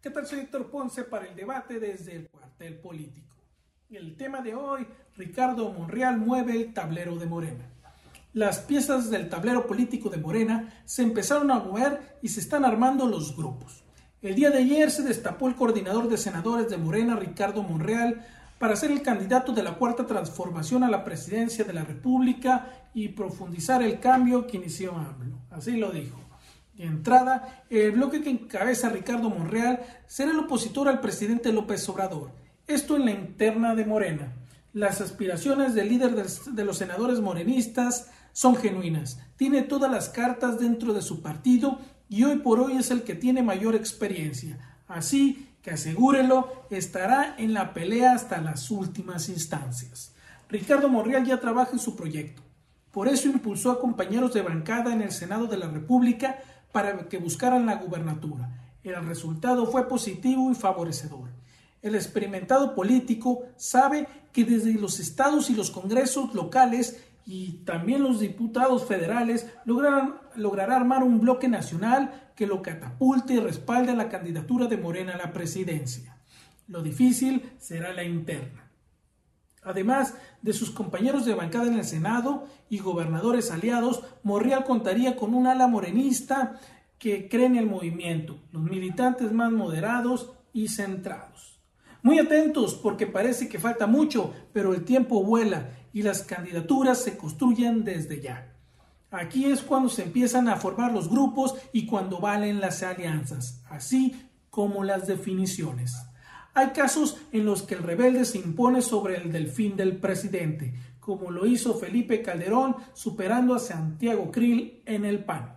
¿Qué tal? Soy Héctor Ponce para el debate desde el cuartel político. El tema de hoy, Ricardo Monreal mueve el tablero de Morena. Las piezas del tablero político de Morena se empezaron a mover y se están armando los grupos. El día de ayer se destapó el coordinador de senadores de Morena, Ricardo Monreal, para ser el candidato de la cuarta transformación a la presidencia de la República y profundizar el cambio que inició AMLO. Así lo dijo. Entrada, el bloque que encabeza Ricardo Monreal será el opositor al presidente López Obrador. Esto en la interna de Morena. Las aspiraciones del líder de los senadores morenistas son genuinas. Tiene todas las cartas dentro de su partido y hoy por hoy es el que tiene mayor experiencia. Así que asegúrelo, estará en la pelea hasta las últimas instancias. Ricardo Monreal ya trabaja en su proyecto. Por eso impulsó a compañeros de bancada en el Senado de la República para que buscaran la gubernatura. El resultado fue positivo y favorecedor. El experimentado político sabe que desde los estados y los congresos locales y también los diputados federales lograrán, logrará armar un bloque nacional que lo catapulte y respalde a la candidatura de Morena a la presidencia. Lo difícil será la interna. Además de sus compañeros de bancada en el Senado y gobernadores aliados, Morreal contaría con un ala morenista que cree en el movimiento, los militantes más moderados y centrados. Muy atentos porque parece que falta mucho, pero el tiempo vuela y las candidaturas se construyen desde ya. Aquí es cuando se empiezan a formar los grupos y cuando valen las alianzas, así como las definiciones. Hay casos en los que el rebelde se impone sobre el delfín del presidente, como lo hizo Felipe Calderón superando a Santiago Krill en el PAN.